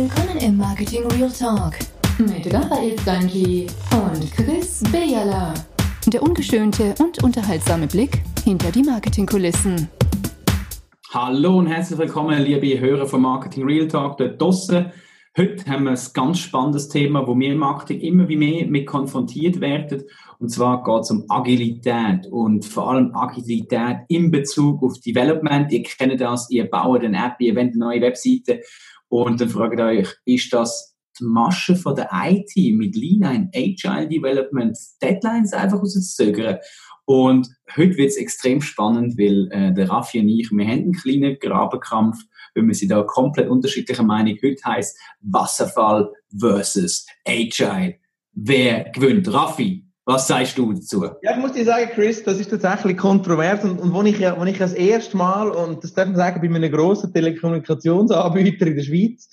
Willkommen im Marketing Real Talk mit Raphael Stanji und Chris Bejala. Der ungeschönte und unterhaltsame Blick hinter die Marketingkulissen. Hallo und herzlich willkommen, liebe Hörer von Marketing Real Talk dort draussen. Heute haben wir ein ganz spannendes Thema, wo wir im Marketing immer wie mehr mit konfrontiert werden. Und zwar geht es um Agilität und vor allem Agilität in Bezug auf Development. Ihr kennt das, ihr baut eine App, ihr wollt eine neue Webseite und dann fragt euch, ist das die Masche von der IT mit Lean Agile Development Deadlines einfach rauszuzögern? Und heute wird es extrem spannend, weil äh, der Raffi und ich, wir haben einen kleinen Grabenkampf, weil wir sind da komplett unterschiedlicher Meinung. Heute heißt Wasserfall versus Agile. Wer gewinnt? Raffi, was sagst du dazu? Ja, ich muss dir sagen, Chris, das ist tatsächlich kontrovers und, und wo ich ja, wo ich das erste Mal, und das darf man sagen, bei einem grossen Telekommunikationsanbieter in der Schweiz,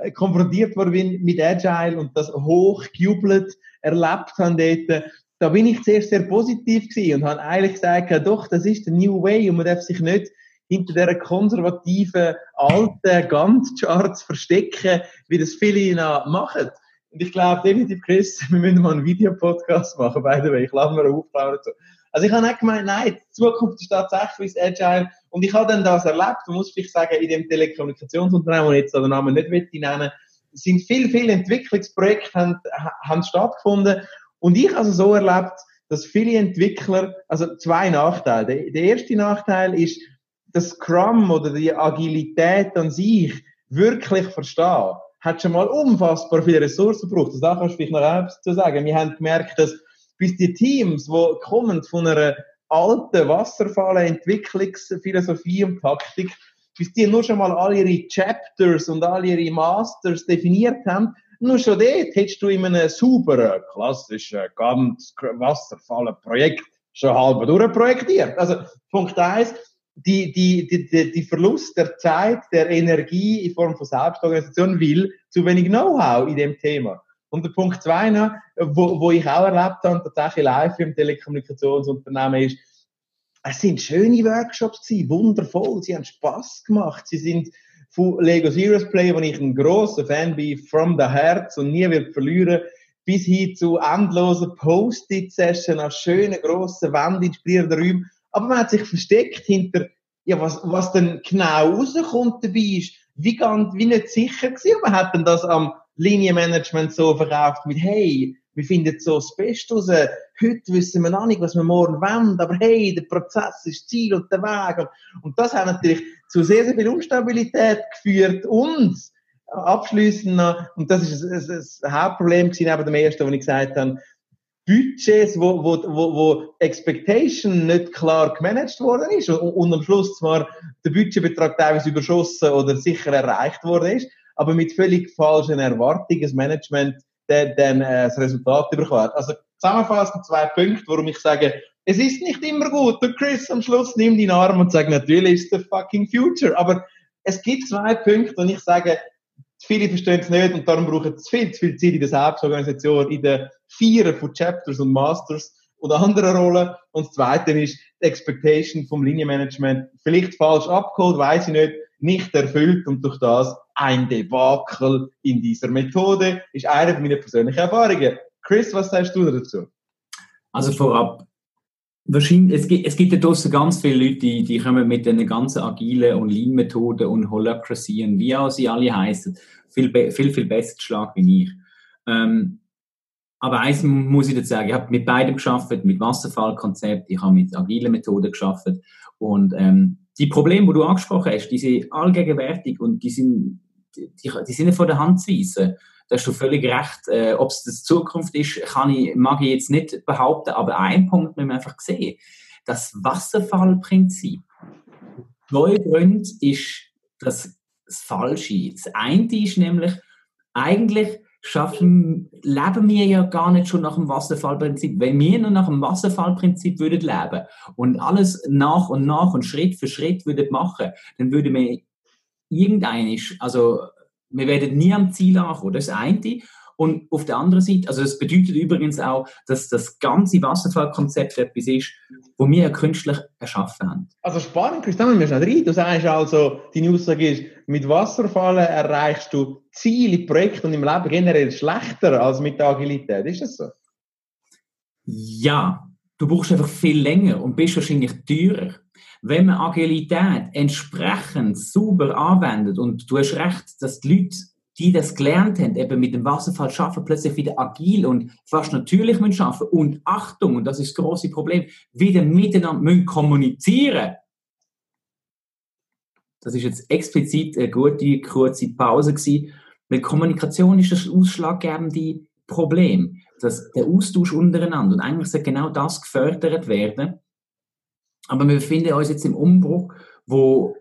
äh, konfrontiert worden mit Agile und das hochgejubelt erlebt haben dort, da bin ich zuerst sehr positiv gewesen und habe eigentlich gesagt, doch, das ist der New Way und man darf sich nicht hinter dieser konservativen, alten Gantt-Charts verstecken, wie das viele noch machen. Und ich glaube definitiv, Chris, wir müssen mal einen Videopodcast machen, by the way. Ich lade mir eine Aufnahme dazu. Also ich habe nicht gemeint, nein, die Zukunft ist tatsächlich Agile. Und ich habe dann das erlebt, man muss vielleicht sagen, in dem Telekommunikationsunternehmen, wo ich jetzt den Namen nicht nennen will, sind viele, viele Entwicklungsprojekte haben, haben stattgefunden. Und ich also so erlebt, dass viele Entwickler, also zwei Nachteile. Der, der erste Nachteil ist, das Scrum oder die Agilität an sich wirklich verstehen hat schon mal unfassbar viele Ressourcen gebraucht. Das kannst du vielleicht noch etwas zu sagen. Wir haben gemerkt, dass bis die Teams, die kommen von einer alten Wasserfall-Entwicklungsphilosophie und Taktik, bis die nur schon mal alle ihre Chapters und alle ihre Masters definiert haben, nur schon dort hättest du in einem sauberen, klassischen, ganz Wasserfall-Projekt schon halb durchprojektiert. Also, Punkt eins die, die, die, die Verlust der Zeit, der Energie in Form von Selbstorganisation will zu wenig Know-how in dem Thema. Und der Punkt zwei noch, wo, wo ich auch erlebt habe, tatsächlich live im Telekommunikationsunternehmen ist, es sind schöne Workshops gewesen, wundervoll, sie haben Spaß gemacht, sie sind von Lego Serious Play, wo ich ein großer Fan bin, from the Herz und nie wird verlieren, bis hin zu endlosen Post-it-Sessions auf schönen grossen Wänden, inspirierenden Räumen aber man hat sich versteckt hinter, ja, was, was denn genau rauskommt dabei ist, wie, ganz, wie nicht sicher gewesen. Man hat dann das am Linienmanagement so verkauft mit, hey, wir finden so das Beste raus. Heute wissen wir noch nicht, was wir morgen wollen, aber hey, der Prozess ist das Ziel und der Weg. Und, das hat natürlich zu sehr, sehr viel Unstabilität geführt und abschließend noch, und das ist ein Hauptproblem gewesen, neben dem ersten, wo ich gesagt habe, Budgets, wo, wo, wo, wo Expectation nicht klar gemanagt worden ist und, und am Schluss zwar der Budgetbetrag teilweise überschossen oder sicher erreicht worden ist, aber mit völlig falschen Erwartungen das Management dann, dann äh, das Resultat bekommt. Also zusammenfassend zwei Punkte, warum ich sage, es ist nicht immer gut. Der Chris am Schluss nimmt den Arm und sagt, natürlich ist es the fucking future. Aber es gibt zwei Punkte, und ich sage, Viele verstehen es nicht und darum brauchen sie viel zu viel Zeit in der Selbstorganisation, in den Vieren von Chapters und Masters oder anderen Rollen. Und das Zweite ist die Expectation vom Linienmanagement. Vielleicht falsch abgeholt, weiß ich nicht, nicht erfüllt und durch das ein Debakel in dieser Methode ist eine meiner persönlichen Erfahrungen. Chris, was sagst du dazu? Also vorab, wahrscheinlich, es gibt, es gibt ja draussen ganz viele Leute, die, die kommen mit den ganzen agilen und Lean-Methoden und Holacracy und wie auch sie alle heißen, viel, viel, viel besser Schlag wie ich. Ähm, aber eins muss ich dazu sagen, ich habe mit beidem geschafft, mit Wasserfallkonzept, ich habe mit agilen Methoden geschafft und ähm, die Probleme, die du angesprochen hast, die sind allgegenwärtig und die sind, die, die sind nicht von der Hand zu weisen da hast du völlig recht. Äh, Ob es das Zukunft ist, kann ich, mag ich jetzt nicht behaupten, aber ein Punkt müssen wir einfach sehen. Das Wasserfallprinzip. Zwei Gründe ist das, das Falsche. Das eine ist nämlich, eigentlich schaffen, leben wir ja gar nicht schon nach dem Wasserfallprinzip. Wenn wir nur nach dem Wasserfallprinzip würden leben und alles nach und nach und Schritt für Schritt würden machen, dann würde wir irgendeinisch, also wir werden nie am Ziel ankommen. Das ist das eine. Und auf der anderen Seite, also das bedeutet übrigens auch, dass das ganze Wasserfallkonzept etwas ist, wo wir künstlich erschaffen haben. Also spannend, Christian, wir schnell rein. Du sagst also, deine Aussage ist, mit Wasserfallen erreichst du Ziele im Projekt und im Leben generell schlechter als mit der Agilität. Ist das so? Ja, du brauchst einfach viel länger und bist wahrscheinlich teurer. Wenn man Agilität entsprechend sauber anwendet und du hast recht, dass die Leute, die das gelernt haben, eben mit dem Wasserfall schaffen, plötzlich wieder agil und fast natürlich müssen schaffen und Achtung, und das ist das große Problem, wieder miteinander müssen kommunizieren. Das ist jetzt explizit eine gute, kurze Pause gewesen, weil Kommunikation ist das ausschlaggebende Problem, dass der Austausch untereinander und eigentlich soll genau das gefördert werden, aber wir befinden uns jetzt im Umbruch, wo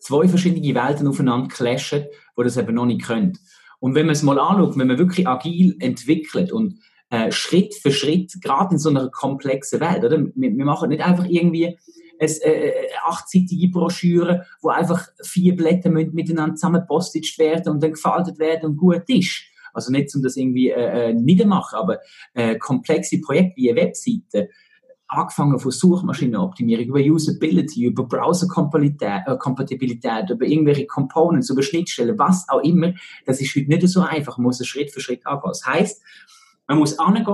zwei verschiedene Welten aufeinander clashen, wo das eben noch nicht können. Und wenn man es mal anschaut, wenn man wirklich agil entwickelt und äh, Schritt für Schritt, gerade in so einer komplexen Welt, oder? Wir, wir machen nicht einfach irgendwie äh, achtseitige Broschüre, wo einfach vier Blätter miteinander zusammenpostet werden und dann gefaltet werden und gut ist. Also nicht, um das irgendwie äh, äh niedermachen, aber äh, komplexe Projekte wie eine Webseite, angefangen von Suchmaschinenoptimierung, über Usability, über Browser-Kompatibilität, äh, über irgendwelche Components, über Schnittstellen, was auch immer. Das ist heute nicht so einfach. Man muss es Schritt für Schritt angehen. Das heißt, man muss angehen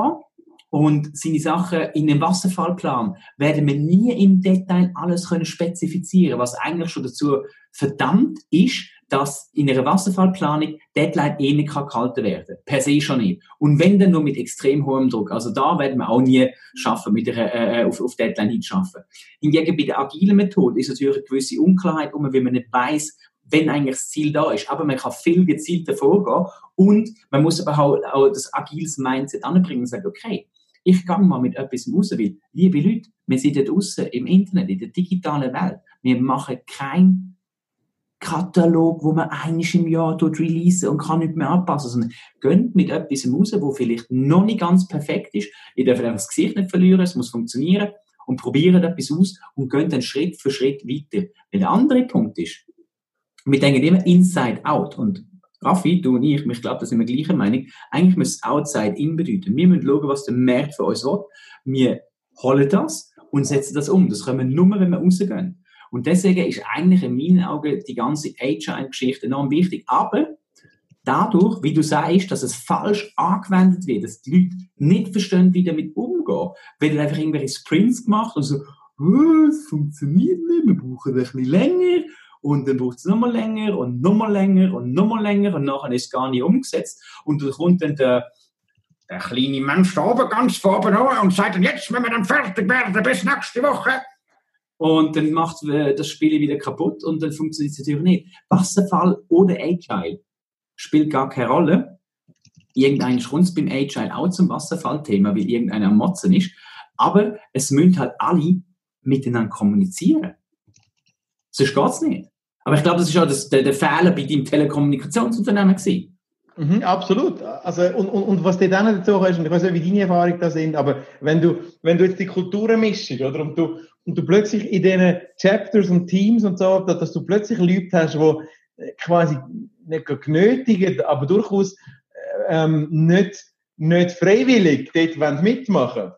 und seine Sachen in einem Wasserfallplan werden wir nie im Detail alles können spezifizieren, was eigentlich schon dazu verdammt ist, dass in einer Wasserfallplanung Deadline eh nicht gehalten werden Per se schon nicht. Und wenn dann nur mit extrem hohem Druck. Also da werden wir auch nie schaffen, mit einer, äh, auf, auf Deadline hinschaffen. Hingegen bei der agilen Methode ist natürlich eine gewisse Unklarheit, um, wenn man nicht weiß, wenn eigentlich das Ziel da ist. Aber man kann viel gezielter vorgehen und man muss aber auch, auch das agiles Mindset anbringen und sagen, okay, ich gehe mal mit etwas raus, weil, liebe Leute, wir sind da draußen im Internet, in der digitalen Welt. Wir machen kein Katalog, wo man einiges im Jahr dort release und kann nicht mehr anpassen, sondern gönnt mit etwas raus, wo vielleicht noch nicht ganz perfekt ist. Ihr dürft einfach das Gesicht nicht verlieren, es muss funktionieren und probiert etwas aus und gönnt dann Schritt für Schritt weiter. Weil der andere Punkt ist, wir denken immer inside out und Raffi, du und ich, ich glaube, da sind wir gleicher Meinung, eigentlich muss outside in bedeuten. Wir müssen schauen, was der Markt für uns will. Wir holen das und setzen das um. Das können wir nur, wenn wir rausgehen. Und deswegen ist eigentlich in meinen Augen die ganze Agile-Geschichte enorm wichtig. Aber dadurch, wie du sagst, dass es falsch angewendet wird, dass die Leute nicht verstehen, wie damit umgehen, werden einfach irgendwelche Sprints gemacht und so, oh, es funktioniert nicht, wir brauchen ein bisschen länger und dann braucht es nochmal länger und nochmal länger und nochmal länger und nachher ist es gar nicht umgesetzt und dann kommt dann der, der kleine Mensch da oben ganz vorne und sagt dann, jetzt, wenn wir dann fertig werden, bis nächste Woche, und dann macht das Spiel wieder kaputt und dann funktioniert es natürlich nicht. Wasserfall oder Agile spielt gar keine Rolle. Irgendein kommt beim Agile auch zum Wasserfallthema, weil irgendeiner am Motzen ist. Aber es müssen halt alle miteinander kommunizieren. Sonst geht es nicht. Aber ich glaube, das ist auch das, der, der Fehler bei deinem Telekommunikationsunternehmen gewesen. Mhm, absolut. Also, und, und, und was dir dann dazu hast, und ich weiß nicht, wie deine Erfahrungen da sind, aber wenn du, wenn du jetzt die Kulturen mischst, oder, und du, und du plötzlich in diesen Chapters und Teams und so, dass du plötzlich Leute hast, die äh, quasi nicht genötigt, aber durchaus äh, ähm, nicht, nicht freiwillig dort mitmachen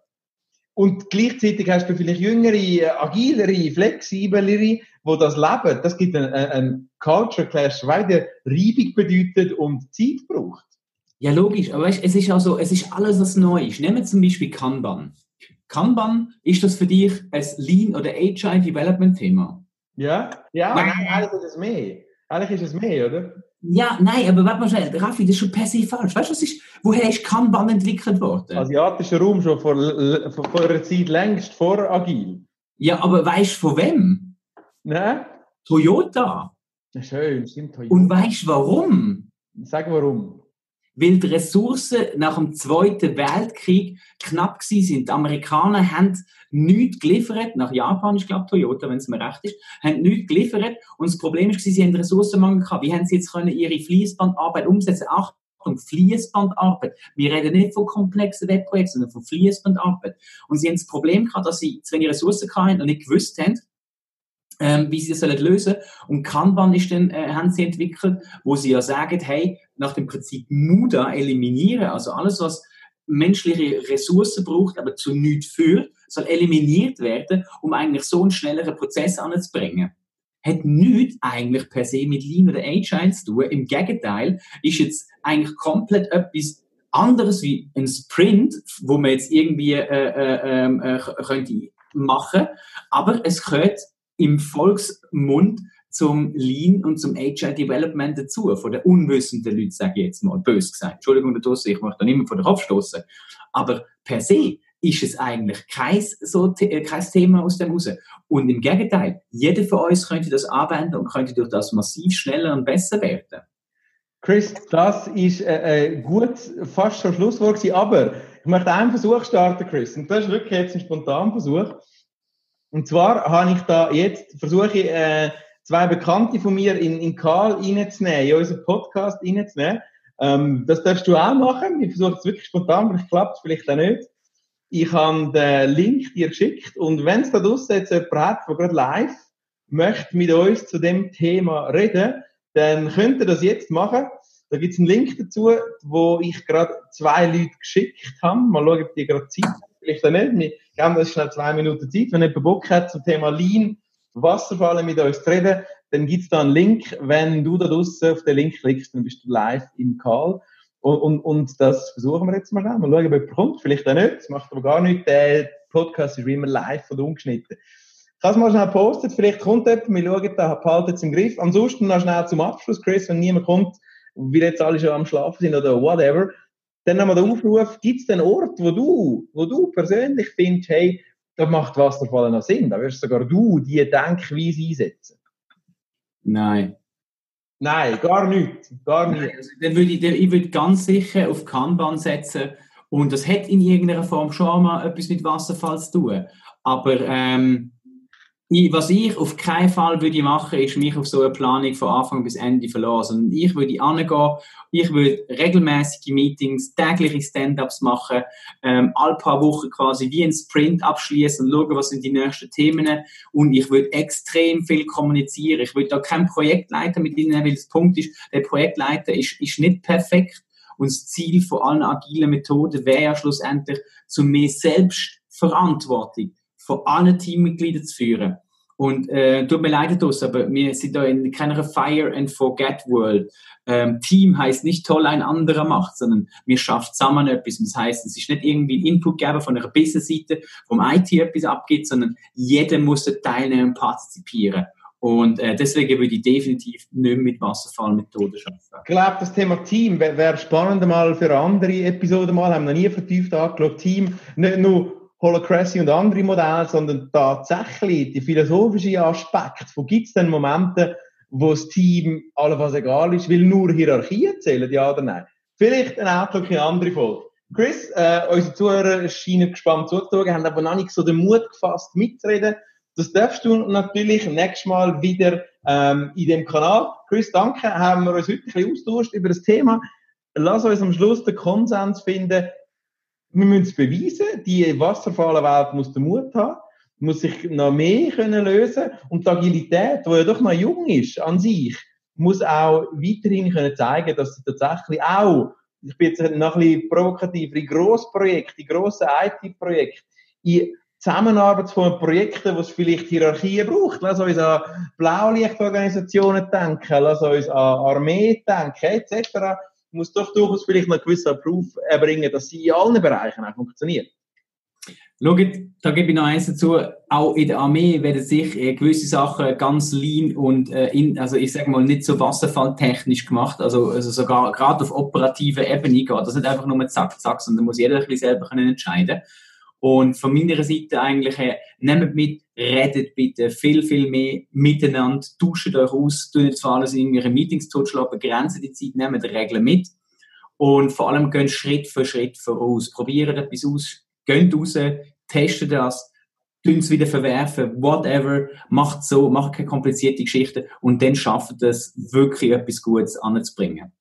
Und gleichzeitig hast du vielleicht jüngere, agilere, flexiblere, wo das leben. Das gibt einen, einen Culture Clash, weil der Reibung bedeutet und Zeit braucht. Ja, logisch. Aber weißt, es ist also, es ist alles, was neu ist. Nehmen wir zum Beispiel Kanban. Kanban, ist das für dich ein Lean- oder Agile Development Thema? Ja, ja, nein, eigentlich ist es mehr. Eigentlich ist es mehr, oder? Ja, nein, aber warte mal schnell, Raffi, das ist schon per se falsch. Weißt du, was ist, woher ist Kanban entwickelt worden? Asiatischer Raum schon vor, vor, vor einer Zeit längst vor Agil. Ja, aber weißt du von wem? Nein. Toyota. Schön, stimmt Toyota. Und weißt du warum? Sag warum weil die Ressourcen nach dem Zweiten Weltkrieg knapp sind. Die Amerikaner haben nichts geliefert, nach Japan ist glaube Toyota, wenn es mir recht ist, haben nichts geliefert und das Problem ist, sie haben Ressourcenmangel gehabt. Wie haben sie jetzt können ihre Fließbandarbeit umsetzen? Achtung, Fließbandarbeit. Wir reden nicht von komplexen Webprojekten, sondern von Fließbandarbeit. Und sie haben das Problem gehabt, dass sie zu wenig Ressourcen hatten und nicht gewusst haben, ähm, wie sie das sollen lösen Und Kanban ist dann, äh, haben sie entwickelt, wo sie ja sagen, hey, nach dem Prinzip MUDA eliminieren, also alles, was menschliche Ressourcen braucht, aber zu nichts führt, soll eliminiert werden, um eigentlich so einen schnelleren Prozess anzubringen. hat nichts eigentlich per se mit Lean oder Agile zu tun. Im Gegenteil, ist jetzt eigentlich komplett etwas anderes wie ein Sprint, wo man jetzt irgendwie äh, äh, ähm, äh, könnte machen, aber es gehört im Volksmund zum Lean und zum Agile Development dazu, von den unwissenden Leuten, sage ich jetzt mal, bös gesagt. Entschuldigung, ich möchte da nicht mehr vor den Kopf stoßen. Aber per se ist es eigentlich kein, so, äh, kein Thema aus dem raus. Und im Gegenteil, jeder von uns könnte das anwenden und könnte durch das massiv schneller und besser werden. Chris, das ist äh, äh gut, fast schon Schlusswort gewesen, aber ich möchte einen Versuch starten, Chris. Und das ist wirklich jetzt ein spontaner Versuch. Und zwar habe ich da jetzt, versuche ich, äh, zwei Bekannte von mir in, in Karl reinzunehmen, in unseren Podcast reinzunehmen. Ähm, das darfst du auch machen. Ich versuche es wirklich spontan, es klappt vielleicht auch nicht. Ich habe den Link dir geschickt und wenn es da draussen jetzt jemand hat, der gerade live möchte mit uns zu dem Thema reden, dann könnt ihr das jetzt machen. Da gibt es einen Link dazu, wo ich gerade zwei Leute geschickt habe. Mal schauen, ob die gerade Zeit. Vielleicht auch nicht. Wir geben uns schnell zwei Minuten Zeit. Wenn jemand Bock hat zum Thema Lean, Wasserfallen mit uns zu reden, dann gibt es da einen Link. Wenn du da draussen auf den Link klickst, dann bist du live im Call. Und, und, und das versuchen wir jetzt mal. Mal schauen, ob jemand kommt. Vielleicht auch nicht. Das macht aber gar nichts. Der Podcast ist wie immer live und ungeschnitten. Ich kann es mal schnell posten. Vielleicht kommt jemand. Wir schauen, da behalten es im Griff. Ansonsten noch schnell zum Abschluss, Chris, wenn niemand kommt, weil jetzt alle schon am Schlafen sind oder whatever. Dann nochmal der Aufruf. Gibt es einen Ort, wo du, wo du persönlich findest, hey, da macht Wasserfallen noch Sinn. Da wirst sogar du die Denkweise einsetzen. Nein. Nein, gar nicht. Gar nicht. Also, dann würde ich, ich würde ganz sicher auf Kanban setzen. Und das hat in irgendeiner Form schon mal etwas mit Wasserfall zu tun. Aber ähm, was ich auf keinen Fall würde machen, ist mich auf so eine Planung von Anfang bis Ende verlassen. ich würde angehen, ich würde regelmäßige Meetings, tägliche Stand-ups machen, ähm, alle paar Wochen quasi wie ein Sprint abschließen und schauen, was sind die nächsten Themen. Und ich würde extrem viel kommunizieren. Ich würde da kein Projektleiter mit ihnen, weil das Punkt ist, der Projektleiter ist, ist nicht perfekt. Und das Ziel von allen agilen Methoden wäre ja schlussendlich, zu mehr Selbstverantwortung von allen Teammitgliedern zu führen. Und äh, tut mir leid, das, aber wir sind da in keiner Fire and Forget World. Ähm, Team heißt nicht toll ein anderer macht, sondern wir schaffen zusammen etwas. Das heißt, es ist nicht irgendwie ein Input geben von einer Business-Seite, vom IT etwas abgeht, sondern jeder muss teilnehmen und partizipieren. Und äh, deswegen würde ich definitiv nicht mit Wasserfallmethoden arbeiten. Ich glaube, das Thema Team wäre wär spannend mal für andere Episoden mal, haben wir noch nie vertieft angeschaut. Team, nicht nur Holacracy und andere Modelle, sondern tatsächlich die philosophischen Aspekte. Wo gibt es denn Momente, wo das Team alles egal ist, will nur Hierarchien zählen, ja oder nein? Vielleicht eine Outlook in andere Folge. Chris, äh, unsere Zuhörer scheinen gespannt zuzuschauen, haben aber noch nicht so den Mut gefasst, mitzureden. Das darfst du natürlich nächstes Mal wieder ähm, in dem Kanal. Chris, danke, haben wir uns heute ein bisschen austauscht über das Thema. Lass uns am Schluss den Konsens finden, wir müssen es beweisen, die Wasserfallenwelt muss den Mut haben, muss sich noch mehr können lösen. Und die Agilität, die ja doch noch jung ist an sich, muss auch weiterhin können zeigen, dass sie tatsächlich auch, ich bin jetzt noch ein bisschen provokativ, in Grossprojekten, in grossen IT-Projekten, in Zusammenarbeitsformen, Projekten, wo es vielleicht Hierarchien braucht. Lass uns an Blaulichtorganisationen denken, lass uns an Armee denken, etc muss doch durchaus vielleicht noch gewissen Proof erbringen, dass sie in allen Bereichen auch funktioniert. Schaut, da gebe ich noch eins dazu. Auch in der Armee werden sich äh, gewisse Sachen ganz lean und, äh, in, also ich sage mal, nicht so wasserfalltechnisch gemacht. Also, also sogar gerade auf operativer Ebene geht das nicht einfach nur zack, zack, sondern muss jeder ein bisschen selber können entscheiden Und von meiner Seite eigentlich, äh, nehmt mit, redet bitte viel, viel mehr miteinander, tauscht euch aus, tut nicht zwar alles in irgendwelche Meetings totschlagen, begrenzen die Zeit, nehmt Regeln mit und vor allem gehen Schritt für Schritt voraus. Probiert etwas aus, geht raus, testet das, tun es wieder verwerfen, whatever, macht so, macht keine komplizierte Geschichte und dann schafft es wirklich etwas Gutes anzubringen.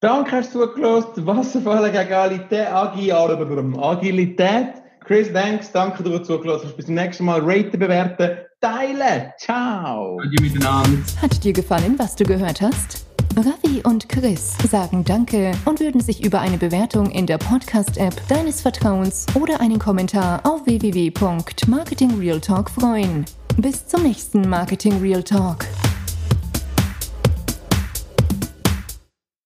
Danke, hast du zugelassen. Wasserfall gegen Agilität, Agilität Chris, thanks. Danke, dass du zugelassen hast. Bis zum nächsten Mal. Raten, bewerten, teilen. Ciao. Adieu miteinander. Hat dir gefallen, was du gehört hast? Ravi und Chris sagen Danke und würden sich über eine Bewertung in der Podcast-App deines Vertrauens oder einen Kommentar auf www.marketingrealtalk freuen. Bis zum nächsten Marketing Real Talk.